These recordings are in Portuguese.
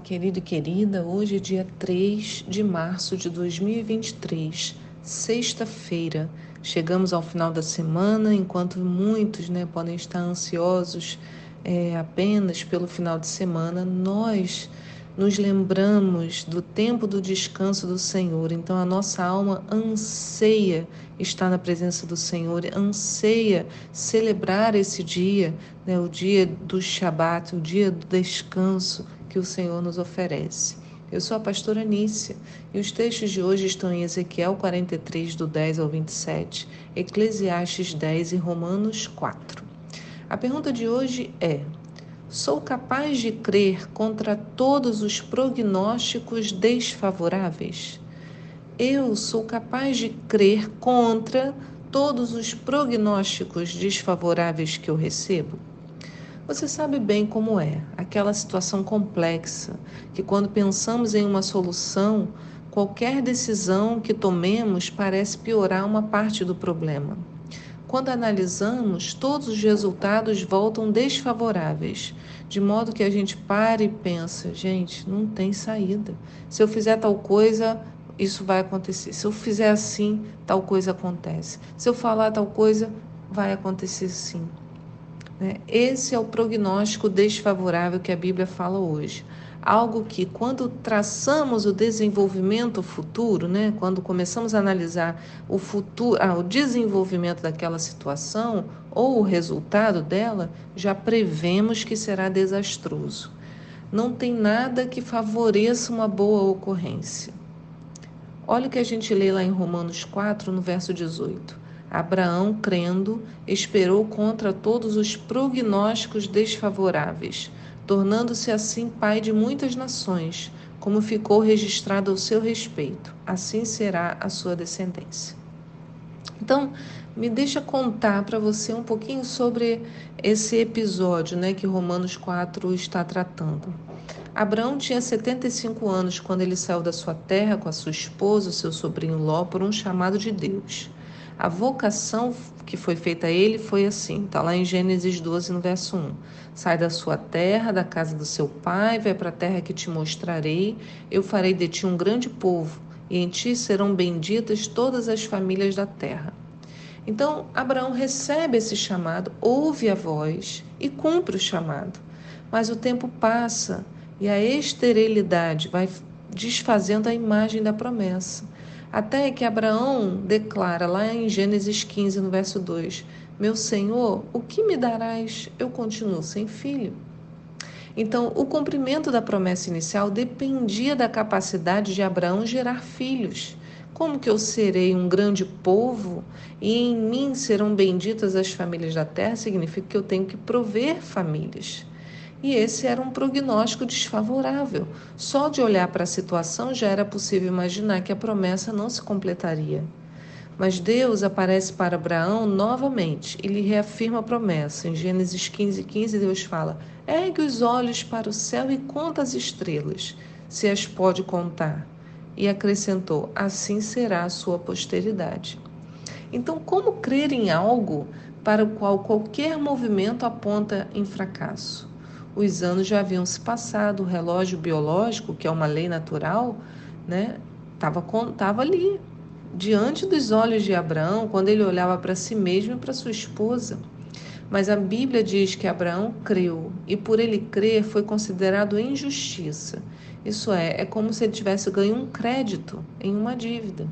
Querido e querida. Hoje é dia 3 de março de 2023, sexta-feira. Chegamos ao final da semana, enquanto muitos né, podem estar ansiosos é, apenas pelo final de semana, nós nos lembramos do tempo do descanso do Senhor. Então a nossa alma anseia estar na presença do Senhor, anseia celebrar esse dia, né, o dia do Shabat, o dia do descanso que o Senhor nos oferece. Eu sou a pastora Nícia e os textos de hoje estão em Ezequiel 43, do 10 ao 27, Eclesiastes 10 e Romanos 4. A pergunta de hoje é: Sou capaz de crer contra todos os prognósticos desfavoráveis? Eu sou capaz de crer contra todos os prognósticos desfavoráveis que eu recebo? Você sabe bem como é aquela situação complexa que, quando pensamos em uma solução, qualquer decisão que tomemos parece piorar uma parte do problema. Quando analisamos, todos os resultados voltam desfavoráveis, de modo que a gente para e pensa: gente, não tem saída. Se eu fizer tal coisa, isso vai acontecer. Se eu fizer assim, tal coisa acontece. Se eu falar tal coisa, vai acontecer sim. Né? Esse é o prognóstico desfavorável que a Bíblia fala hoje algo que, quando traçamos o desenvolvimento futuro, né, quando começamos a analisar o futuro, ah, o desenvolvimento daquela situação ou o resultado dela, já prevemos que será desastroso. Não tem nada que favoreça uma boa ocorrência. Olha o que a gente lê lá em Romanos 4, no verso 18. Abraão, crendo, esperou contra todos os prognósticos desfavoráveis tornando-se assim pai de muitas nações, como ficou registrado ao seu respeito. Assim será a sua descendência. Então, me deixa contar para você um pouquinho sobre esse episódio né, que Romanos 4 está tratando. Abraão tinha 75 anos quando ele saiu da sua terra com a sua esposa, o seu sobrinho Ló, por um chamado de Deus. A vocação que foi feita a ele foi assim, está lá em Gênesis 12, no verso 1. Sai da sua terra, da casa do seu pai, vai para a terra que te mostrarei, eu farei de ti um grande povo, e em ti serão benditas todas as famílias da terra. Então, Abraão recebe esse chamado, ouve a voz e cumpre o chamado. Mas o tempo passa e a esterilidade vai desfazendo a imagem da promessa. Até que Abraão declara lá em Gênesis 15, no verso 2: Meu Senhor, o que me darás? Eu continuo sem filho. Então, o cumprimento da promessa inicial dependia da capacidade de Abraão gerar filhos. Como que eu serei um grande povo e em mim serão benditas as famílias da terra? Significa que eu tenho que prover famílias. E esse era um prognóstico desfavorável. Só de olhar para a situação já era possível imaginar que a promessa não se completaria. Mas Deus aparece para Abraão novamente e lhe reafirma a promessa. Em Gênesis 15, 15, Deus fala: Ergue os olhos para o céu e conta as estrelas, se as pode contar. E acrescentou: Assim será a sua posteridade. Então, como crer em algo para o qual qualquer movimento aponta em fracasso? Os anos já haviam se passado, o relógio biológico, que é uma lei natural, né, estava tava ali, diante dos olhos de Abraão, quando ele olhava para si mesmo e para sua esposa. Mas a Bíblia diz que Abraão creu e por ele crer foi considerado injustiça. Isso é, é como se ele tivesse ganho um crédito em uma dívida.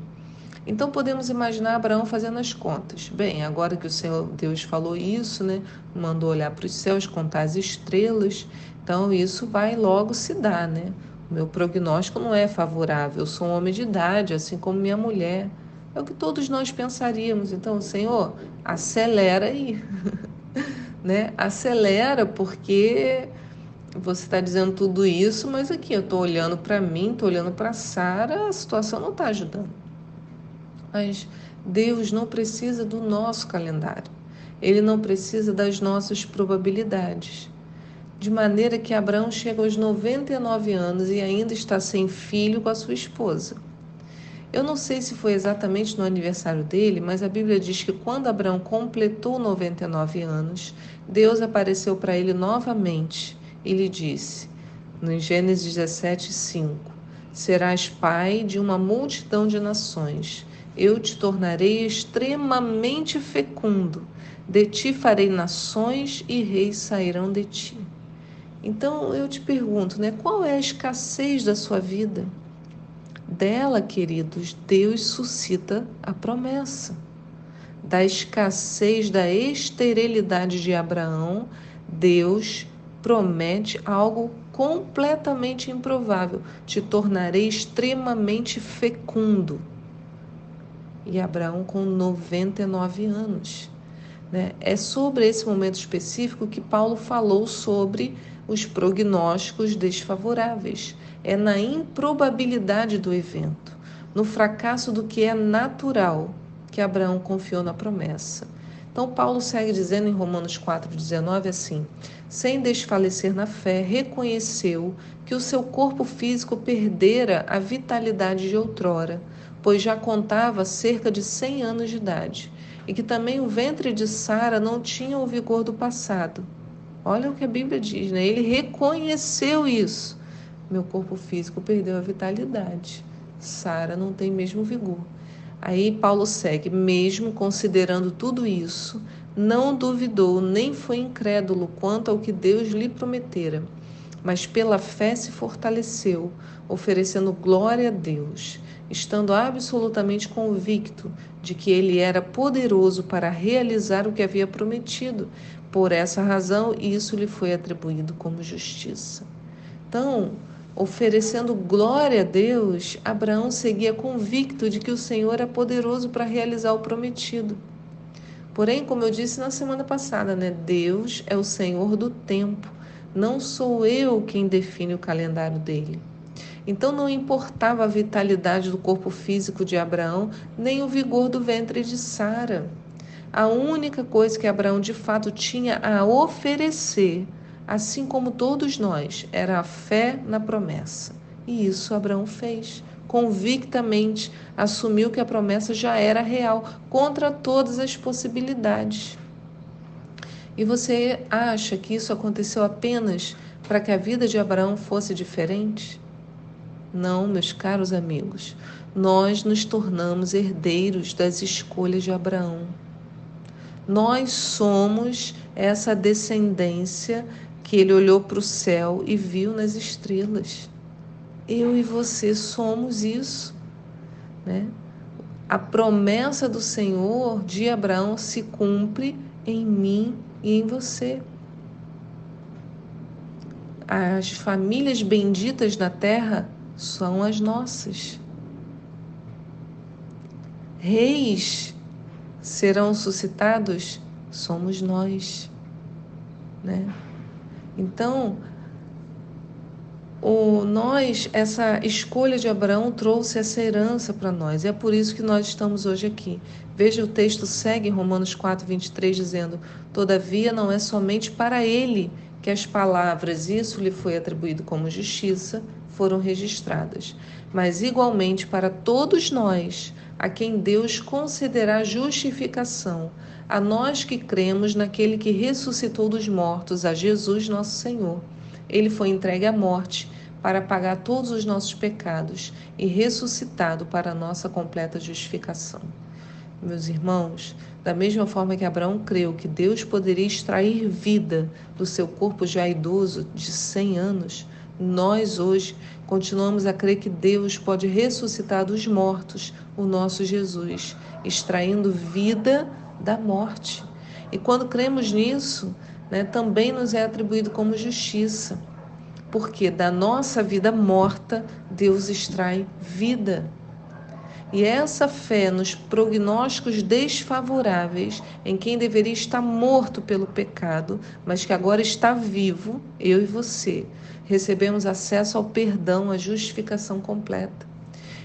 Então podemos imaginar Abraão fazendo as contas. Bem, agora que o Senhor Deus falou isso, né, mandou olhar para os céus, contar as estrelas, então isso vai logo se dar, né? O meu prognóstico não é favorável, eu sou um homem de idade, assim como minha mulher. É o que todos nós pensaríamos. Então, Senhor, acelera aí. né? Acelera, porque você está dizendo tudo isso, mas aqui eu estou olhando para mim, estou olhando para Sara, a situação não está ajudando. Mas Deus não precisa do nosso calendário. Ele não precisa das nossas probabilidades. De maneira que Abraão chega aos 99 anos e ainda está sem filho com a sua esposa. Eu não sei se foi exatamente no aniversário dele, mas a Bíblia diz que quando Abraão completou 99 anos, Deus apareceu para ele novamente e lhe disse: no Gênesis 17, 5. Serás pai de uma multidão de nações. Eu te tornarei extremamente fecundo. De ti farei nações e reis sairão de ti. Então eu te pergunto, né, qual é a escassez da sua vida? Dela, queridos, Deus suscita a promessa. Da escassez, da esterilidade de Abraão, Deus promete algo completamente improvável: te tornarei extremamente fecundo. E Abraão com 99 anos. Né? É sobre esse momento específico que Paulo falou sobre os prognósticos desfavoráveis. É na improbabilidade do evento, no fracasso do que é natural, que Abraão confiou na promessa. Então, Paulo segue dizendo em Romanos 4,19 assim: sem desfalecer na fé, reconheceu que o seu corpo físico perdera a vitalidade de outrora, pois já contava cerca de 100 anos de idade, e que também o ventre de Sara não tinha o vigor do passado. Olha o que a Bíblia diz, né? Ele reconheceu isso. Meu corpo físico perdeu a vitalidade. Sara não tem mesmo vigor. Aí Paulo segue, mesmo considerando tudo isso, não duvidou nem foi incrédulo quanto ao que Deus lhe prometera, mas pela fé se fortaleceu, oferecendo glória a Deus, estando absolutamente convicto de que ele era poderoso para realizar o que havia prometido. Por essa razão, isso lhe foi atribuído como justiça. Então, Oferecendo glória a Deus, Abraão seguia convicto de que o Senhor é poderoso para realizar o prometido. Porém, como eu disse na semana passada, né, Deus é o Senhor do tempo. Não sou eu quem define o calendário dele. Então não importava a vitalidade do corpo físico de Abraão, nem o vigor do ventre de Sara. A única coisa que Abraão de fato tinha a oferecer assim como todos nós, era a fé na promessa. E isso Abraão fez. Convictamente assumiu que a promessa já era real, contra todas as possibilidades. E você acha que isso aconteceu apenas para que a vida de Abraão fosse diferente? Não, meus caros amigos, nós nos tornamos herdeiros das escolhas de Abraão. Nós somos essa descendência que ele olhou para o céu e viu nas estrelas. Eu e você somos isso, né? A promessa do Senhor de Abraão se cumpre em mim e em você. As famílias benditas na terra são as nossas. Reis serão suscitados, somos nós, né? Então, o nós, essa escolha de Abraão trouxe essa herança para nós. E é por isso que nós estamos hoje aqui. Veja, o texto segue em Romanos 4, 23, dizendo: Todavia não é somente para ele que as palavras, isso lhe foi atribuído como justiça, foram registradas, mas igualmente para todos nós, a quem Deus concederá justificação, a nós que cremos naquele que ressuscitou dos mortos, a Jesus nosso Senhor. Ele foi entregue à morte para pagar todos os nossos pecados e ressuscitado para a nossa completa justificação. Meus irmãos, da mesma forma que Abraão creu que Deus poderia extrair vida do seu corpo já idoso de 100 anos, nós hoje continuamos a crer que Deus pode ressuscitar dos mortos o nosso Jesus, extraindo vida da morte. E quando cremos nisso, né, também nos é atribuído como justiça, porque da nossa vida morta, Deus extrai vida. E essa fé nos prognósticos desfavoráveis, em quem deveria estar morto pelo pecado, mas que agora está vivo, eu e você, recebemos acesso ao perdão, à justificação completa.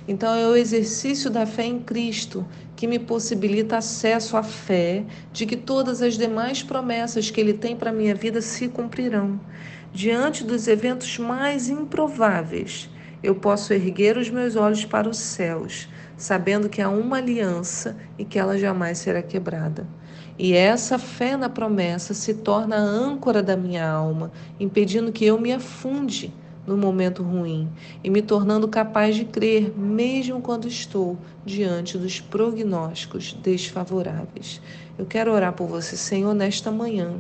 Então, é o exercício da fé em Cristo que me possibilita acesso à fé de que todas as demais promessas que Ele tem para minha vida se cumprirão. Diante dos eventos mais improváveis, eu posso erguer os meus olhos para os céus, sabendo que há uma aliança e que ela jamais será quebrada. E essa fé na promessa se torna a âncora da minha alma, impedindo que eu me afunde no momento ruim e me tornando capaz de crer, mesmo quando estou diante dos prognósticos desfavoráveis. Eu quero orar por você, Senhor, nesta manhã.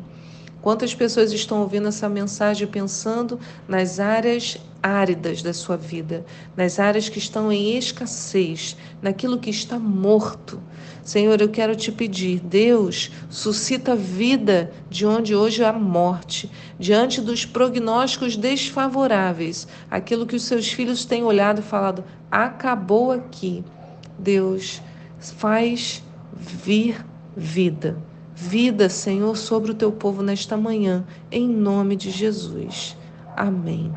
Quantas pessoas estão ouvindo essa mensagem pensando nas áreas áridas da sua vida, nas áreas que estão em escassez, naquilo que está morto. Senhor, eu quero te pedir, Deus, suscita vida de onde hoje há morte, diante dos prognósticos desfavoráveis, aquilo que os seus filhos têm olhado e falado, acabou aqui. Deus, faz vir vida. Vida, Senhor, sobre o teu povo nesta manhã, em nome de Jesus. Amém.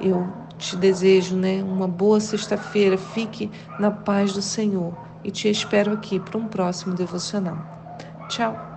Eu te desejo, né, uma boa sexta-feira. Fique na paz do Senhor e te espero aqui para um próximo devocional. Tchau.